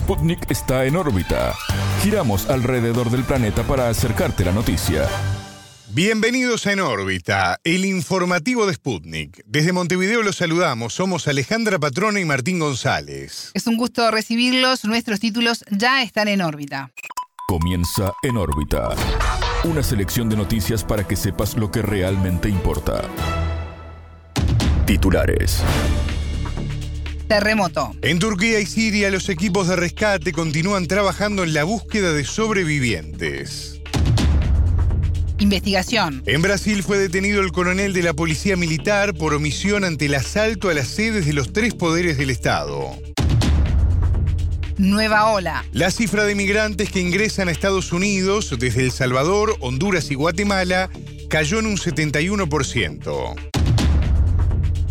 Sputnik está en órbita. Giramos alrededor del planeta para acercarte la noticia. Bienvenidos a En órbita, el informativo de Sputnik. Desde Montevideo los saludamos, somos Alejandra Patrona y Martín González. Es un gusto recibirlos, nuestros títulos ya están en órbita. Comienza En órbita. Una selección de noticias para que sepas lo que realmente importa. Titulares. Terremoto. En Turquía y Siria los equipos de rescate continúan trabajando en la búsqueda de sobrevivientes. Investigación. En Brasil fue detenido el coronel de la Policía Militar por omisión ante el asalto a las sedes de los tres poderes del Estado. Nueva ola. La cifra de migrantes que ingresan a Estados Unidos desde El Salvador, Honduras y Guatemala cayó en un 71%.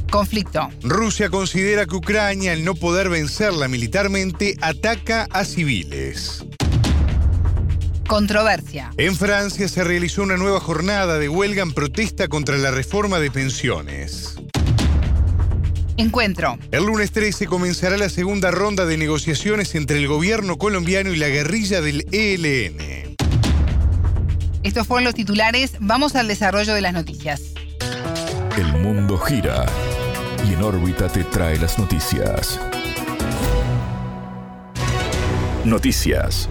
Conflicto. Rusia considera que Ucrania, al no poder vencerla militarmente, ataca a civiles. Controversia. En Francia se realizó una nueva jornada de huelga en protesta contra la reforma de pensiones. Encuentro. El lunes 13 comenzará la segunda ronda de negociaciones entre el gobierno colombiano y la guerrilla del ELN. Estos fueron los titulares. Vamos al desarrollo de las noticias. El mundo gira y en órbita te trae las noticias. Noticias.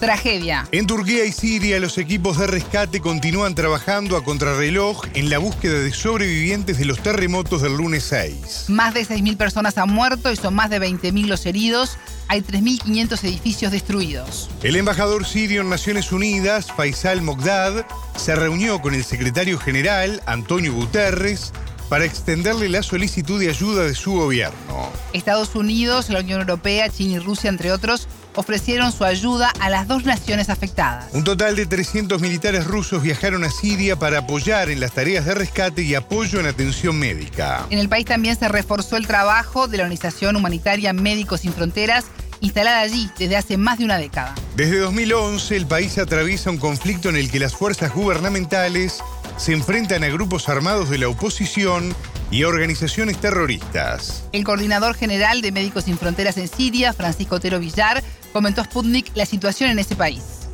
Tragedia. En Turquía y Siria los equipos de rescate continúan trabajando a contrarreloj en la búsqueda de sobrevivientes de los terremotos del lunes 6. Más de 6.000 personas han muerto y son más de 20.000 los heridos. Hay 3.500 edificios destruidos. El embajador sirio en Naciones Unidas, Faisal Mogdad, se reunió con el secretario general, Antonio Guterres, para extenderle la solicitud de ayuda de su gobierno. Estados Unidos, la Unión Europea, China y Rusia, entre otros, ofrecieron su ayuda a las dos naciones afectadas. Un total de 300 militares rusos viajaron a Siria para apoyar en las tareas de rescate y apoyo en atención médica. En el país también se reforzó el trabajo de la organización humanitaria Médicos Sin Fronteras, instalada allí desde hace más de una década. Desde 2011 el país atraviesa un conflicto en el que las fuerzas gubernamentales se enfrentan a grupos armados de la oposición y organizaciones terroristas. El coordinador general de Médicos Sin Fronteras en Siria, Francisco Otero Villar, comentó a Sputnik la situación en ese país.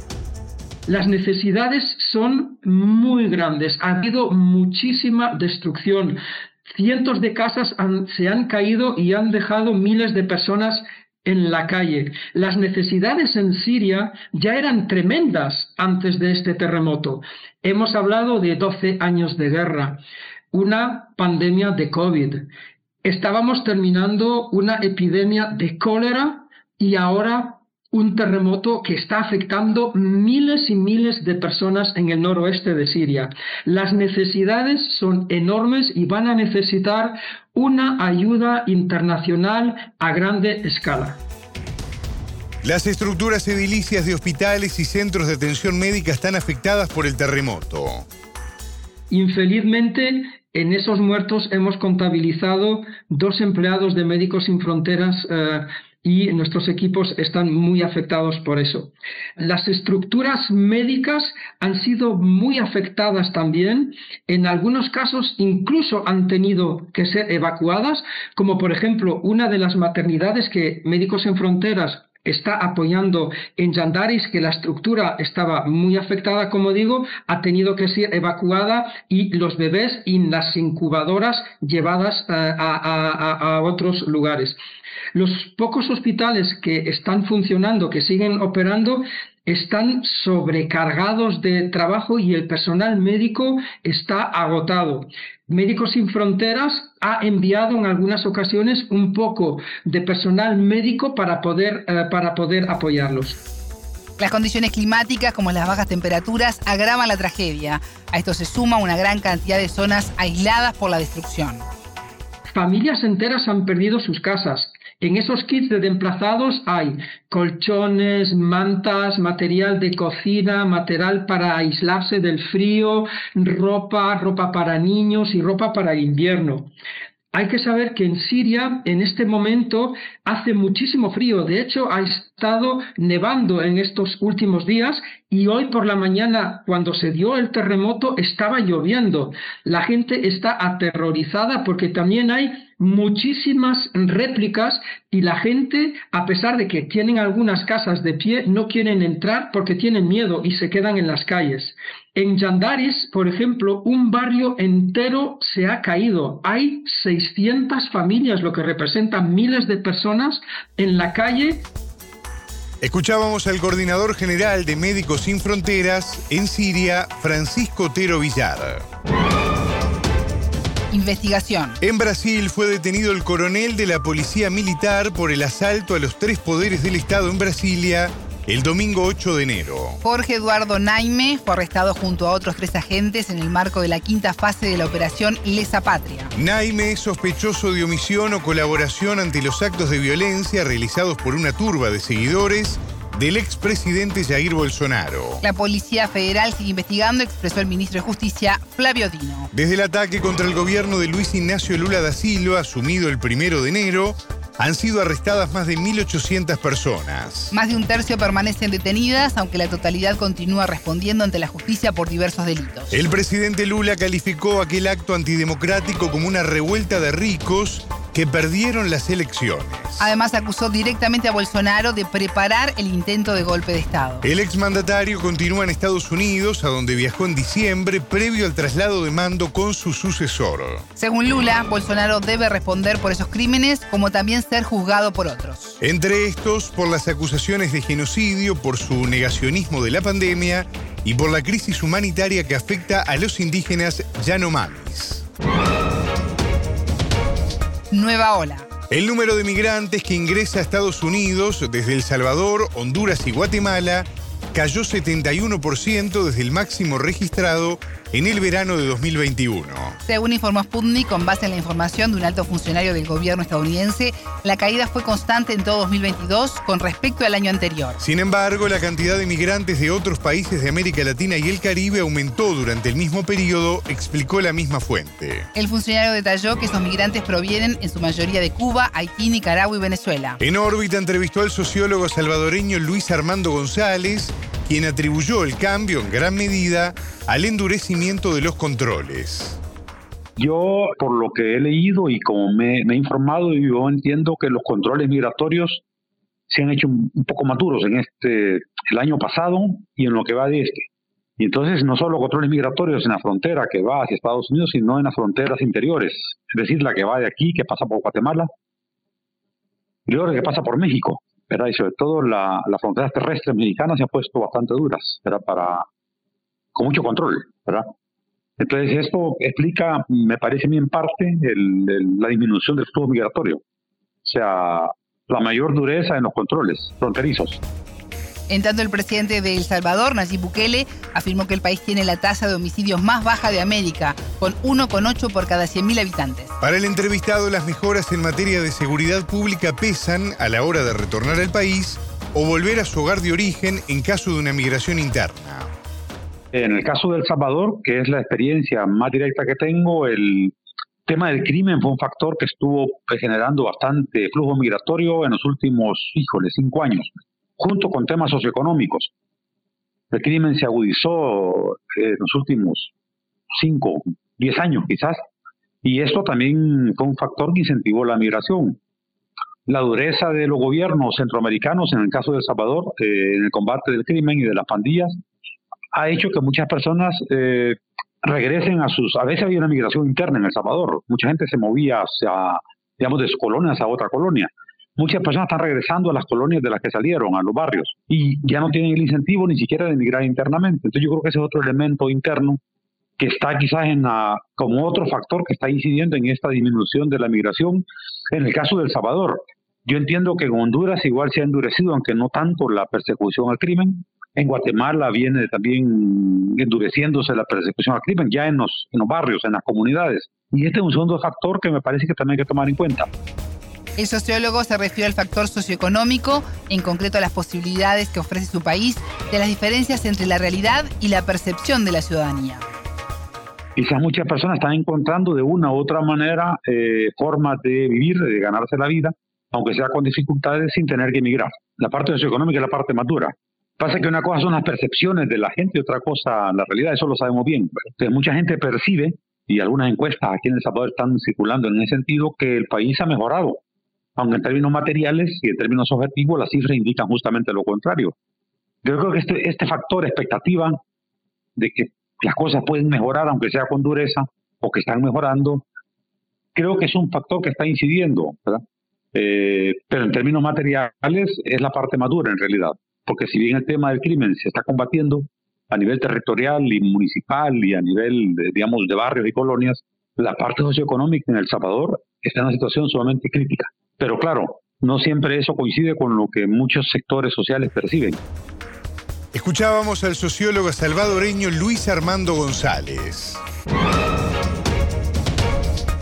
Las necesidades son muy grandes. Ha habido muchísima destrucción. Cientos de casas han, se han caído y han dejado miles de personas en la calle. Las necesidades en Siria ya eran tremendas antes de este terremoto. Hemos hablado de 12 años de guerra, una pandemia de COVID. Estábamos terminando una epidemia de cólera y ahora un terremoto que está afectando miles y miles de personas en el noroeste de Siria. Las necesidades son enormes y van a necesitar una ayuda internacional a grande escala. Las estructuras edilicias de hospitales y centros de atención médica están afectadas por el terremoto. Infelizmente, en esos muertos hemos contabilizado dos empleados de Médicos Sin Fronteras eh, y nuestros equipos están muy afectados por eso. Las estructuras médicas han sido muy afectadas también. En algunos casos incluso han tenido que ser evacuadas, como por ejemplo una de las maternidades que Médicos Sin Fronteras está apoyando en Yandaris, que la estructura estaba muy afectada, como digo, ha tenido que ser evacuada y los bebés en las incubadoras llevadas a, a, a, otros lugares. Los pocos hospitales que están funcionando, que siguen operando, están sobrecargados de trabajo y el personal médico está agotado. Médicos Sin Fronteras ha enviado en algunas ocasiones un poco de personal médico para poder, eh, para poder apoyarlos. Las condiciones climáticas, como las bajas temperaturas, agravan la tragedia. A esto se suma una gran cantidad de zonas aisladas por la destrucción. Familias enteras han perdido sus casas, en esos kits de emplazados hay colchones, mantas, material de cocina, material para aislarse del frío, ropa, ropa para niños y ropa para invierno. Hay que saber que en Siria en este momento hace muchísimo frío. De hecho, ha estado nevando en estos últimos días y hoy por la mañana, cuando se dio el terremoto, estaba lloviendo. La gente está aterrorizada porque también hay muchísimas réplicas y la gente, a pesar de que tienen algunas casas de pie, no quieren entrar porque tienen miedo y se quedan en las calles. En Yandaris, por ejemplo, un barrio entero se ha caído. Hay 600 familias, lo que representa miles de personas en la calle Escuchábamos al coordinador general de Médicos Sin Fronteras en Siria, Francisco Otero Villar. Investigación. En Brasil fue detenido el coronel de la Policía Militar por el asalto a los tres poderes del Estado en Brasilia el domingo 8 de enero. Jorge Eduardo Naime fue arrestado junto a otros tres agentes en el marco de la quinta fase de la operación Lesa Patria. Naime es sospechoso de omisión o colaboración ante los actos de violencia realizados por una turba de seguidores del expresidente Jair Bolsonaro. La Policía Federal sigue investigando, expresó el ministro de Justicia, Flavio Dino. Desde el ataque contra el gobierno de Luis Ignacio Lula da Silva, asumido el primero de enero, han sido arrestadas más de 1.800 personas. Más de un tercio permanecen detenidas, aunque la totalidad continúa respondiendo ante la justicia por diversos delitos. El presidente Lula calificó aquel acto antidemocrático como una revuelta de ricos que perdieron las elecciones. Además acusó directamente a Bolsonaro de preparar el intento de golpe de Estado. El exmandatario continúa en Estados Unidos, a donde viajó en diciembre, previo al traslado de mando con su sucesor. Según Lula, Bolsonaro debe responder por esos crímenes, como también ser juzgado por otros. Entre estos, por las acusaciones de genocidio, por su negacionismo de la pandemia y por la crisis humanitaria que afecta a los indígenas yanomamis nueva ola. El número de migrantes que ingresa a Estados Unidos desde El Salvador, Honduras y Guatemala cayó 71% desde el máximo registrado en el verano de 2021. Según informó Sputnik, con base en la información de un alto funcionario del gobierno estadounidense, la caída fue constante en todo 2022 con respecto al año anterior. Sin embargo, la cantidad de migrantes de otros países de América Latina y el Caribe aumentó durante el mismo periodo, explicó la misma fuente. El funcionario detalló que esos migrantes provienen en su mayoría de Cuba, Haití, Nicaragua y Venezuela. En órbita entrevistó al sociólogo salvadoreño Luis Armando González, quien atribuyó el cambio en gran medida al endurecimiento de los controles. Yo, por lo que he leído y como me, he informado, yo entiendo que los controles migratorios se han hecho un, poco maturos en este el año pasado y en lo que va de este. Y entonces no solo controles migratorios en la frontera que va hacia Estados Unidos, sino en las fronteras interiores, es decir, la que va de aquí, que pasa por Guatemala, y la que pasa por México. Y sobre todo la, las fronteras terrestres mexicanas se han puesto bastante duras, Para, con mucho control, ¿verdad? Entonces esto explica, me parece a mí en parte, la disminución del flujo migratorio. O sea, la mayor dureza en los controles fronterizos. En tanto, el presidente de El Salvador, Nayib Bukele, afirmó que el país tiene la tasa de homicidios más baja de América, con 1,8 por cada 100.000 habitantes. Para el entrevistado, las mejoras en materia de seguridad pública pesan a la hora de retornar al país o volver a su hogar de origen en caso de una migración interna. En el caso de El Salvador, que es la experiencia más directa que tengo, el tema del crimen fue un factor que estuvo generando bastante flujo migratorio en los últimos, híjole, cinco años junto con temas socioeconómicos. El crimen se agudizó eh, en los últimos 5, 10 años quizás, y esto también fue un factor que incentivó la migración. La dureza de los gobiernos centroamericanos, en el caso de El Salvador, eh, en el combate del crimen y de las pandillas, ha hecho que muchas personas eh, regresen a sus... A veces había una migración interna en El Salvador, mucha gente se movía hacia, digamos, de sus colonias a otra colonia muchas personas están regresando a las colonias de las que salieron, a los barrios, y ya no tienen el incentivo ni siquiera de emigrar internamente. Entonces yo creo que ese es otro elemento interno que está quizás en como otro factor que está incidiendo en esta disminución de la migración. En el caso del Salvador, yo entiendo que en Honduras igual se ha endurecido, aunque no tanto la persecución al crimen. En Guatemala viene también endureciéndose la persecución al crimen, ya en los, en los barrios, en las comunidades. Y este es un segundo factor que me parece que también hay que tomar en cuenta. El sociólogo se refiere al factor socioeconómico, en concreto a las posibilidades que ofrece su país, de las diferencias entre la realidad y la percepción de la ciudadanía. Quizás muchas personas están encontrando de una u otra manera eh, formas de vivir, de ganarse la vida, aunque sea con dificultades, sin tener que emigrar. La parte socioeconómica es la parte madura. Pasa que una cosa son las percepciones de la gente y otra cosa la realidad, eso lo sabemos bien. Entonces, mucha gente percibe y algunas encuestas aquí en El Salvador están circulando en ese sentido, que el país ha mejorado, aunque en términos materiales y en términos objetivos las cifras indican justamente lo contrario. Yo creo que este, este factor expectativa de que las cosas pueden mejorar, aunque sea con dureza, o que están mejorando, creo que es un factor que está incidiendo. Eh, pero en términos materiales es la parte madura en realidad, porque si bien el tema del crimen se está combatiendo a nivel territorial y municipal y a nivel, de, digamos, de barrios y colonias, la parte socioeconómica en El Salvador está en una situación sumamente crítica. Pero claro, no siempre eso coincide con lo que muchos sectores sociales perciben. Escuchábamos al sociólogo salvadoreño Luis Armando González.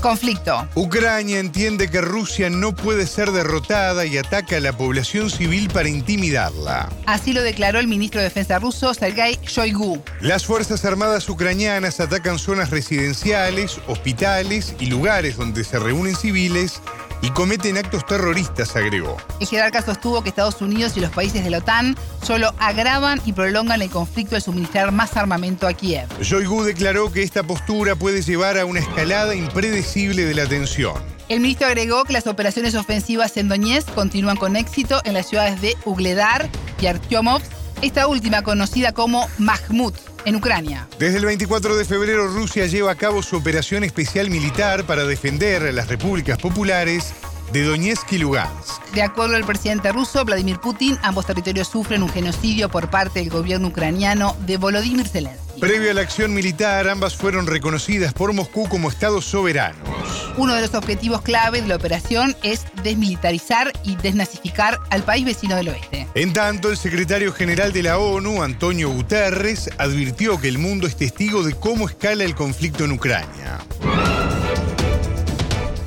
Conflicto. Ucrania entiende que Rusia no puede ser derrotada y ataca a la población civil para intimidarla. Así lo declaró el ministro de Defensa ruso, Sergei Shoigu. Las Fuerzas Armadas ucranianas atacan zonas residenciales, hospitales y lugares donde se reúnen civiles y cometen actos terroristas, agregó. El jerarca sostuvo que Estados Unidos y los países de la OTAN solo agravan y prolongan el conflicto al suministrar más armamento a Kiev. Shoigu declaró que esta postura puede llevar a una escalada impredecible de la tensión. El ministro agregó que las operaciones ofensivas en Donetsk continúan con éxito en las ciudades de Ugledar y Artyomovsk, esta última conocida como Mahmud en Ucrania. Desde el 24 de febrero Rusia lleva a cabo su operación especial militar para defender a las repúblicas populares de Donetsk y Lugansk. De acuerdo al presidente ruso Vladimir Putin, ambos territorios sufren un genocidio por parte del gobierno ucraniano de Volodymyr Zelensky. Previo a la acción militar, ambas fueron reconocidas por Moscú como estados soberanos. Uno de los objetivos clave de la operación es desmilitarizar y desnazificar al país vecino del oeste. En tanto, el secretario general de la ONU, Antonio Guterres, advirtió que el mundo es testigo de cómo escala el conflicto en Ucrania.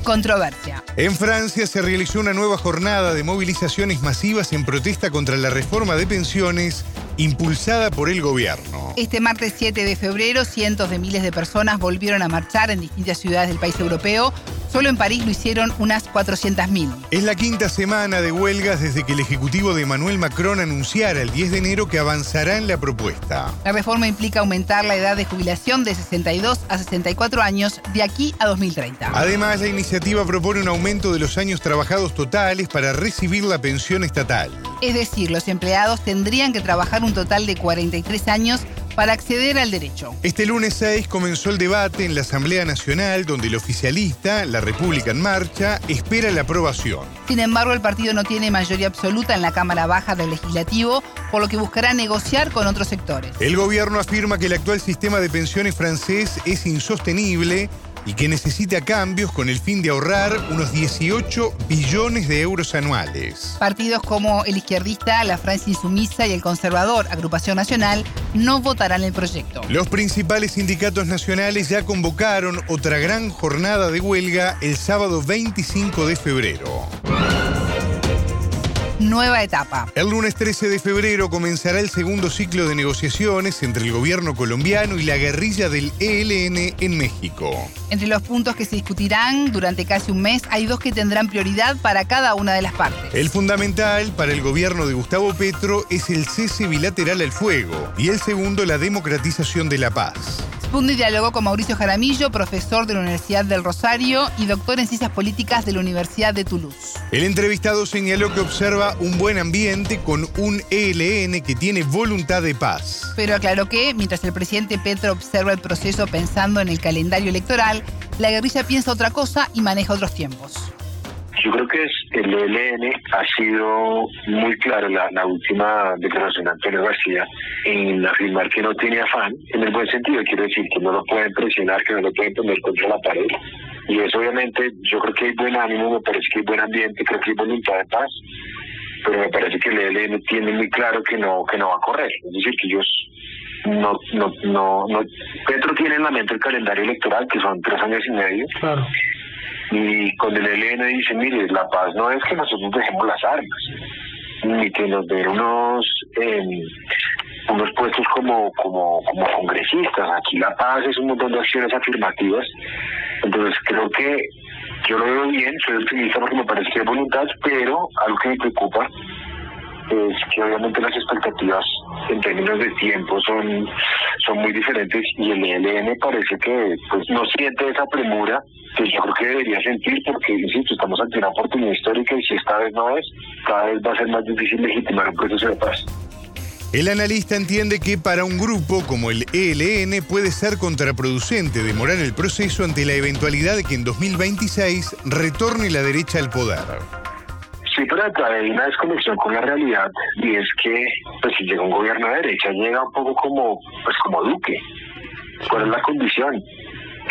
Controversia. En Francia se realizó una nueva jornada de movilizaciones masivas en protesta contra la reforma de pensiones impulsada por el gobierno. Este martes 7 de febrero, cientos de miles de personas volvieron a marchar en distintas ciudades del país europeo. Solo en París lo hicieron unas 400.000. Es la quinta semana de huelgas desde que el Ejecutivo de Emmanuel Macron anunciara el 10 de enero que avanzará en la propuesta. La reforma implica aumentar la edad de jubilación de 62 a 64 años de aquí a 2030. Además, la iniciativa propone un aumento de los años trabajados totales para recibir la pensión estatal. Es decir, los empleados tendrían que trabajar un total de 43 años para acceder al derecho. Este lunes 6 comenzó el debate en la Asamblea Nacional donde el oficialista, la República en Marcha, espera la aprobación. Sin embargo, el partido no tiene mayoría absoluta en la Cámara Baja del Legislativo, por lo que buscará negociar con otros sectores. El gobierno afirma que el actual sistema de pensiones francés es insostenible y que necesita cambios con el fin de ahorrar unos 18 billones de euros anuales. Partidos como el izquierdista, la Francia Insumisa y el conservador Agrupación Nacional no votarán el proyecto. Los principales sindicatos nacionales ya convocaron otra gran jornada de huelga el sábado 25 de febrero nueva etapa. El lunes 13 de febrero comenzará el segundo ciclo de negociaciones entre el gobierno colombiano y la guerrilla del ELN en México. Entre los puntos que se discutirán durante casi un mes hay dos que tendrán prioridad para cada una de las partes. El fundamental para el gobierno de Gustavo Petro es el cese bilateral al fuego y el segundo la democratización de la paz. Spundi dialogó con Mauricio Jaramillo, profesor de la Universidad del Rosario y doctor en Ciencias Políticas de la Universidad de Toulouse. El entrevistado señaló que observa un buen ambiente con un ELN que tiene voluntad de paz. Pero aclaró que, mientras el presidente Petro observa el proceso pensando en el calendario electoral, la guerrilla piensa otra cosa y maneja otros tiempos. Yo creo que es el ELN ha sido muy claro la, la última declaración de Antonio García en afirmar que no tiene afán, en el buen sentido, quiero decir que no lo pueden presionar, que no lo pueden poner contra la pared. Y eso obviamente, yo creo que hay buen ánimo, me parece que hay buen ambiente, creo que hay voluntad de paz, pero me parece que el ELN tiene muy claro que no, que no va a correr. Es decir, que ellos no, no, no, no, Petro tiene en la mente el calendario electoral, que son tres años y medio. Claro. Y con el ELN dice, mire, la paz no es que nosotros dejemos las armas, ni que nos den unos, eh, unos puestos como, como, como congresistas. Aquí la paz es un montón de acciones afirmativas. Entonces creo que yo lo veo bien, soy optimista porque me parece que hay voluntad, pero algo que me preocupa es que obviamente las expectativas en términos de tiempo son, son muy diferentes y el ELN parece que pues no siente esa premura que yo creo que debería sentir porque, insisto, estamos ante una oportunidad histórica y si esta vez no es, cada vez va a ser más difícil legitimar un proceso de paz. El analista entiende que para un grupo como el ELN puede ser contraproducente demorar el proceso ante la eventualidad de que en 2026 retorne la derecha al poder. Sí, pero hay una desconexión con la realidad y es que pues si llega un gobierno de derecha llega un poco como pues como Duque. ¿Cuál es la condición?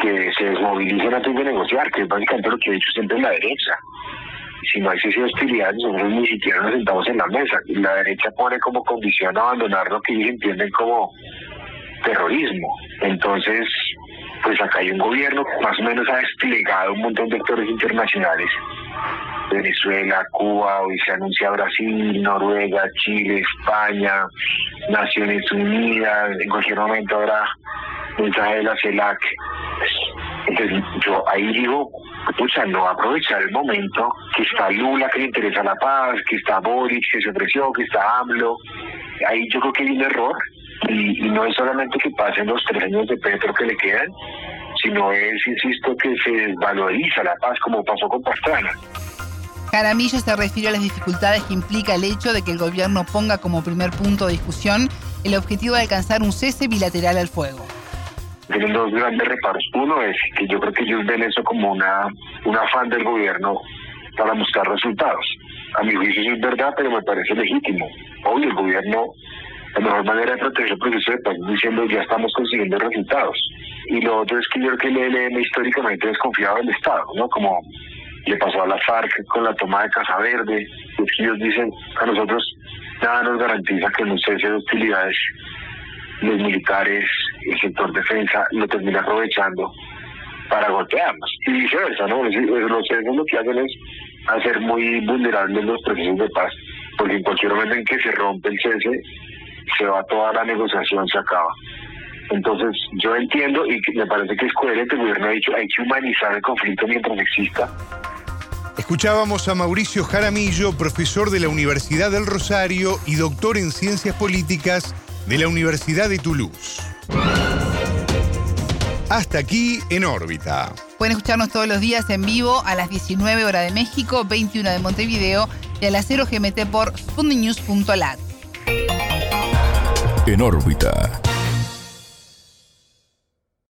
Que se desmovilicen antes de negociar, que es básicamente lo que ha dicho siempre la derecha si no existe hostilidad, nosotros ni siquiera nos sentamos en la mesa. Y la derecha pone como condición abandonar lo que ellos entienden como terrorismo. Entonces, pues acá hay un gobierno que más o menos ha desplegado un montón de actores internacionales. Venezuela, Cuba, hoy se anuncia Brasil, Noruega, Chile, España, Naciones Unidas, en cualquier momento habrá mensaje de la CELAC. Entonces yo ahí digo, pucha, no aprovechar el momento que está Lula que le interesa la paz, que está Boris que se ofreció, que está AMLO. Ahí yo creo que hay un error y, no es solamente que pasen los tres años de Petro que le quedan, sino es, insisto, que se desvaloriza la paz como pasó con Pastrana. Caramillo se refiere a las dificultades que implica el hecho de que el gobierno ponga como primer punto de discusión el objetivo de alcanzar un cese bilateral al fuego tienen dos grandes reparos. Uno es que yo creo que ellos ven eso como una un afán del gobierno para mostrar resultados. A mi juicio eso es verdad, pero me parece legítimo. Hoy el gobierno, la mejor manera de proteger el proceso de paz diciendo ya estamos consiguiendo resultados. Y lo otro es que yo creo que el ELN históricamente desconfiado del Estado, ¿no? Como le pasó a la FARC con la toma de Casa Verde. Es que ellos dicen, a nosotros nada nos garantiza que no cese de hostilidades los militares, el sector defensa lo termina aprovechando para golpearnos. Y viceversa, ¿no? Los CESES lo que hacen es hacer muy vulnerables los procesos de paz, porque en cualquier momento en que se rompe el cese, se va toda la negociación, se acaba. Entonces, yo entiendo y me parece que es coherente, el gobierno ha dicho, hay que humanizar el conflicto mientras exista. Escuchábamos a Mauricio Jaramillo, profesor de la Universidad del Rosario y doctor en Ciencias Políticas de la Universidad de Toulouse. Hasta aquí en órbita. Pueden escucharnos todos los días en vivo a las 19 horas de México, 21 de Montevideo y a las 0 GMT por sputniknews.lat. En órbita.